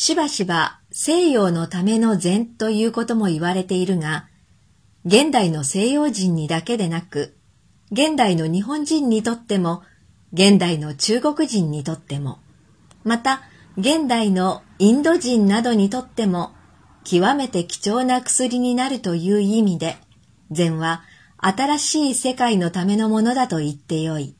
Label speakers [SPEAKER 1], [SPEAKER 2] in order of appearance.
[SPEAKER 1] しばしば西洋のための禅ということも言われているが、現代の西洋人にだけでなく、現代の日本人にとっても、現代の中国人にとっても、また現代のインド人などにとっても、極めて貴重な薬になるという意味で、禅は新しい世界のためのものだと言ってよい。